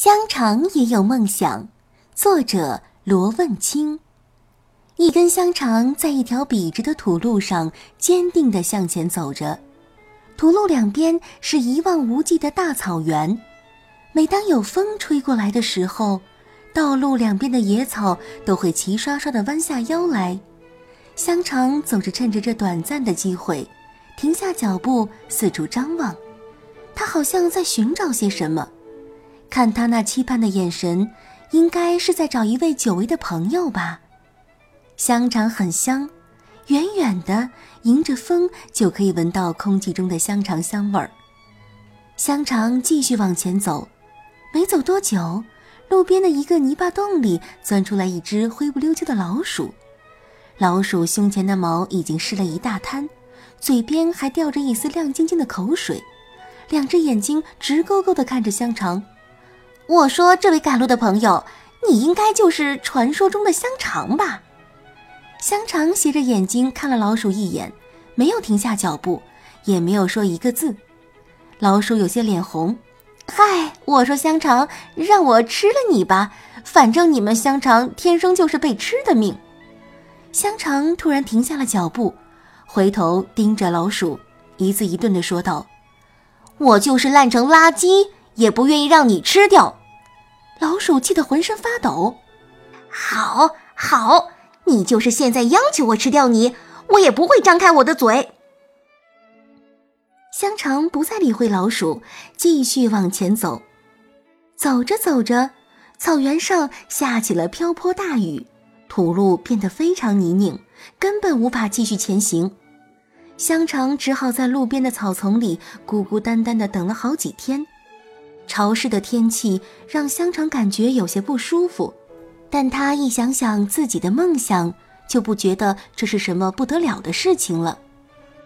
香肠也有梦想，作者罗问清。一根香肠在一条笔直的土路上坚定地向前走着，土路两边是一望无际的大草原。每当有风吹过来的时候，道路两边的野草都会齐刷刷地弯下腰来。香肠总是趁着这短暂的机会，停下脚步，四处张望。他好像在寻找些什么。看他那期盼的眼神，应该是在找一位久违的朋友吧。香肠很香，远远的迎着风就可以闻到空气中的香肠香味儿。香肠继续往前走，没走多久，路边的一个泥巴洞里钻出来一只灰不溜秋的老鼠。老鼠胸前的毛已经湿了一大滩，嘴边还吊着一丝亮晶晶的口水，两只眼睛直勾勾地看着香肠。我说：“这位赶路的朋友，你应该就是传说中的香肠吧？”香肠斜着眼睛看了老鼠一眼，没有停下脚步，也没有说一个字。老鼠有些脸红：“嗨，我说香肠，让我吃了你吧，反正你们香肠天生就是被吃的命。”香肠突然停下了脚步，回头盯着老鼠，一字一顿地说道：“我就是烂成垃圾，也不愿意让你吃掉。”老鼠气得浑身发抖。好好，你就是现在央求我吃掉你，我也不会张开我的嘴。香肠不再理会老鼠，继续往前走。走着走着，草原上下起了瓢泼大雨，土路变得非常泥泞，根本无法继续前行。香肠只好在路边的草丛里孤孤单单的等了好几天。潮湿的天气让香肠感觉有些不舒服，但他一想想自己的梦想，就不觉得这是什么不得了的事情了。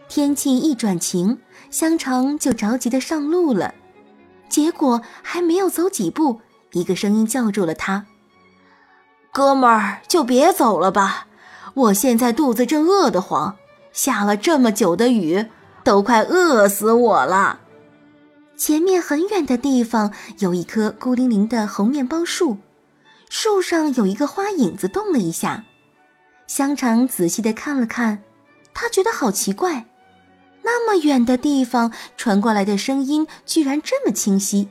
天气一转晴，香肠就着急的上路了。结果还没有走几步，一个声音叫住了他：“哥们儿，就别走了吧，我现在肚子正饿得慌，下了这么久的雨，都快饿死我了。”前面很远的地方有一棵孤零零的红面包树，树上有一个花影子动了一下。香肠仔细的看了看，他觉得好奇怪，那么远的地方传过来的声音居然这么清晰。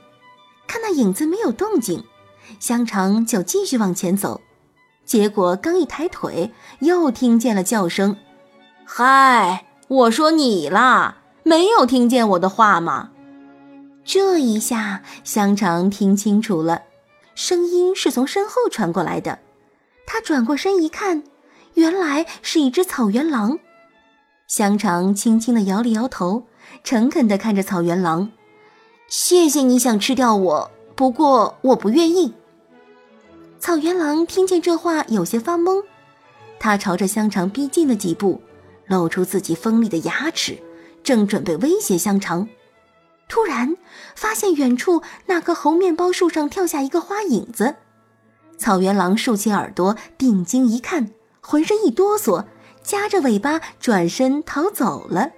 看那影子没有动静，香肠就继续往前走。结果刚一抬腿，又听见了叫声：“嗨，我说你啦，没有听见我的话吗？”这一下，香肠听清楚了，声音是从身后传过来的。他转过身一看，原来是一只草原狼。香肠轻轻地摇了摇头，诚恳地看着草原狼：“谢谢你想吃掉我，不过我不愿意。”草原狼听见这话，有些发懵，他朝着香肠逼近了几步，露出自己锋利的牙齿，正准备威胁香肠。突然发现远处那棵猴面包树上跳下一个花影子，草原狼竖起耳朵定睛一看，浑身一哆嗦，夹着尾巴转身逃走了。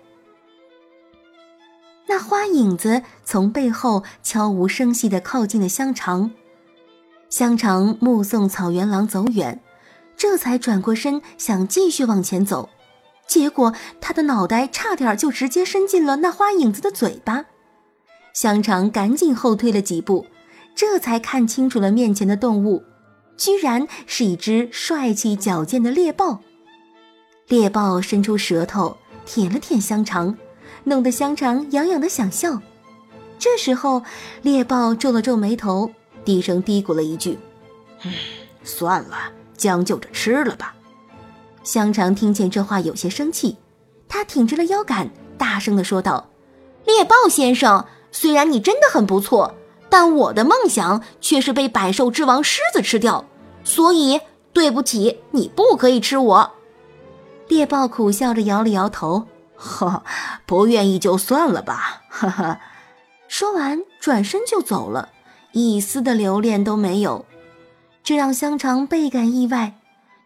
那花影子从背后悄无声息地靠近了香肠，香肠目送草原狼走远，这才转过身想继续往前走，结果他的脑袋差点就直接伸进了那花影子的嘴巴。香肠赶紧后退了几步，这才看清楚了面前的动物，居然是一只帅气矫健的猎豹。猎豹伸出舌头舔了舔香肠，弄得香肠痒痒的想笑。这时候，猎豹皱了皱眉头，低声嘀咕了一句：“算了，将就着吃了吧。”香肠听见这话，有些生气，他挺直了腰杆，大声地说道：“猎豹先生。”虽然你真的很不错，但我的梦想却是被百兽之王狮子吃掉，所以对不起，你不可以吃我。猎豹苦笑着摇了摇头，呵，不愿意就算了吧，哈哈。说完转身就走了，一丝的留恋都没有，这让香肠倍感意外。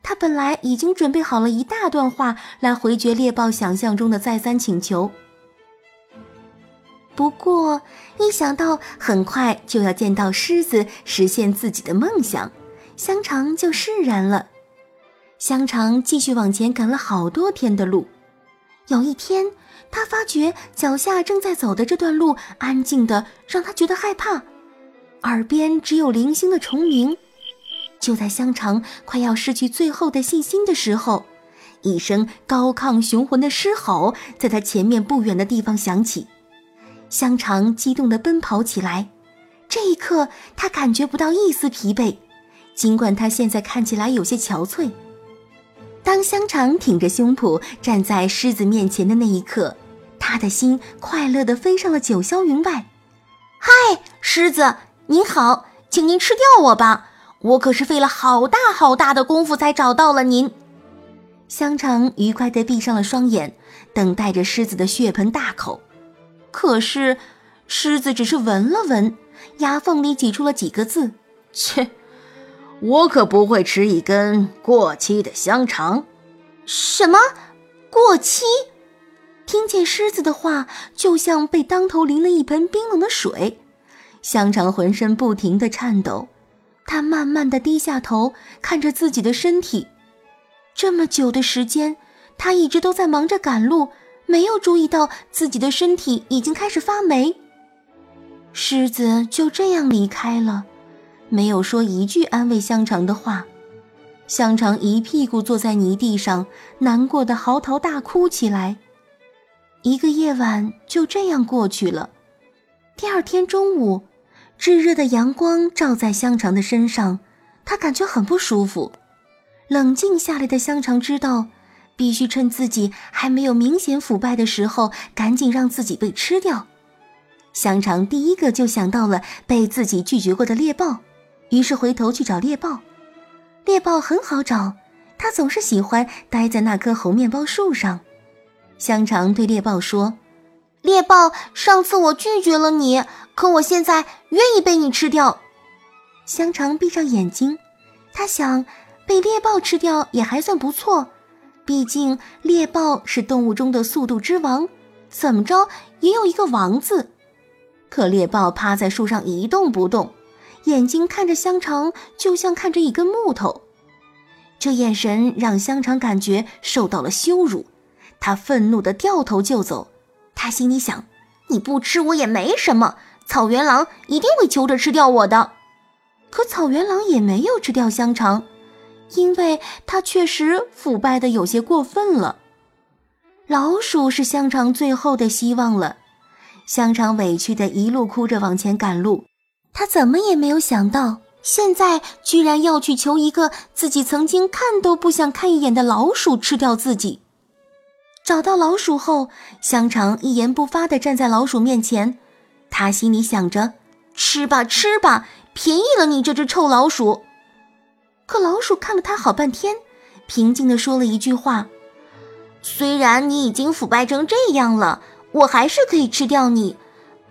他本来已经准备好了一大段话来回绝猎豹想象中的再三请求。不过一想到很快就要见到狮子实现自己的梦想，香肠就释然了。香肠继续往前赶了好多天的路。有一天，他发觉脚下正在走的这段路安静的让他觉得害怕，耳边只有零星的虫鸣。就在香肠快要失去最后的信心的时候，一声高亢雄浑的狮吼在他前面不远的地方响起。香肠激动地奔跑起来，这一刻他感觉不到一丝疲惫，尽管他现在看起来有些憔悴。当香肠挺着胸脯站在狮子面前的那一刻，他的心快乐地飞上了九霄云外。嗨，狮子，您好，请您吃掉我吧！我可是费了好大好大的功夫才找到了您。香肠愉快地闭上了双眼，等待着狮子的血盆大口。可是，狮子只是闻了闻，牙缝里挤出了几个字：“切。”我可不会吃一根过期的香肠。什么？过期？听见狮子的话，就像被当头淋了一盆冰冷的水。香肠浑身不停地颤抖，他慢慢地低下头，看着自己的身体。这么久的时间，他一直都在忙着赶路，没有注意到自己的身体已经开始发霉。狮子就这样离开了。没有说一句安慰香肠的话，香肠一屁股坐在泥地上，难过的嚎啕大哭起来。一个夜晚就这样过去了。第二天中午，炙热的阳光照在香肠的身上，他感觉很不舒服。冷静下来的香肠知道，必须趁自己还没有明显腐败的时候，赶紧让自己被吃掉。香肠第一个就想到了被自己拒绝过的猎豹。于是回头去找猎豹，猎豹很好找，它总是喜欢待在那棵猴面包树上。香肠对猎豹说：“猎豹，上次我拒绝了你，可我现在愿意被你吃掉。”香肠闭上眼睛，他想，被猎豹吃掉也还算不错，毕竟猎豹是动物中的速度之王，怎么着也有一个王字。可猎豹趴在树上一动不动。眼睛看着香肠，就像看着一根木头，这眼神让香肠感觉受到了羞辱。他愤怒地掉头就走。他心里想：“你不吃我也没什么，草原狼一定会求着吃掉我的。”可草原狼也没有吃掉香肠，因为它确实腐败的有些过分了。老鼠是香肠最后的希望了。香肠委屈的一路哭着往前赶路。他怎么也没有想到，现在居然要去求一个自己曾经看都不想看一眼的老鼠吃掉自己。找到老鼠后，香肠一言不发地站在老鼠面前，他心里想着：“吃吧，吃吧，便宜了你这只臭老鼠。”可老鼠看了他好半天，平静地说了一句话：“虽然你已经腐败成这样了，我还是可以吃掉你，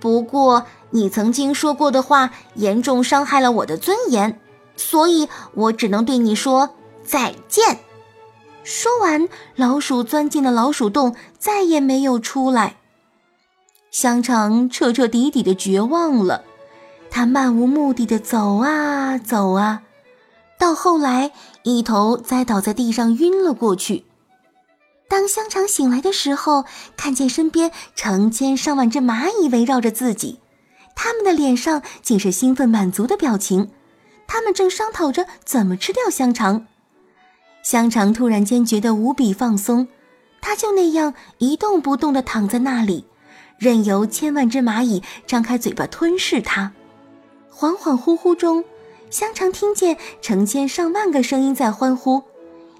不过……”你曾经说过的话严重伤害了我的尊严，所以我只能对你说再见。说完，老鼠钻进了老鼠洞，再也没有出来。香肠彻彻底底的绝望了，他漫无目的的走啊走啊，到后来一头栽倒在地上晕了过去。当香肠醒来的时候，看见身边成千上万只蚂蚁围绕着自己。他们的脸上尽是兴奋满足的表情，他们正商讨着怎么吃掉香肠。香肠突然间觉得无比放松，他就那样一动不动地躺在那里，任由千万只蚂蚁张开嘴巴吞噬它。恍恍惚惚中，香肠听见成千上万个声音在欢呼：“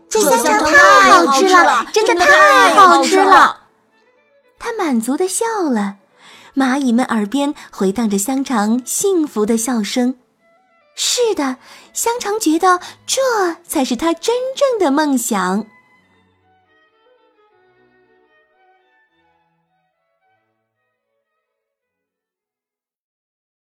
这香肠太好吃了，真的太好吃了！”他满足地笑了。蚂蚁们耳边回荡着香肠幸福的笑声。是的，香肠觉得这才是他真正的梦想。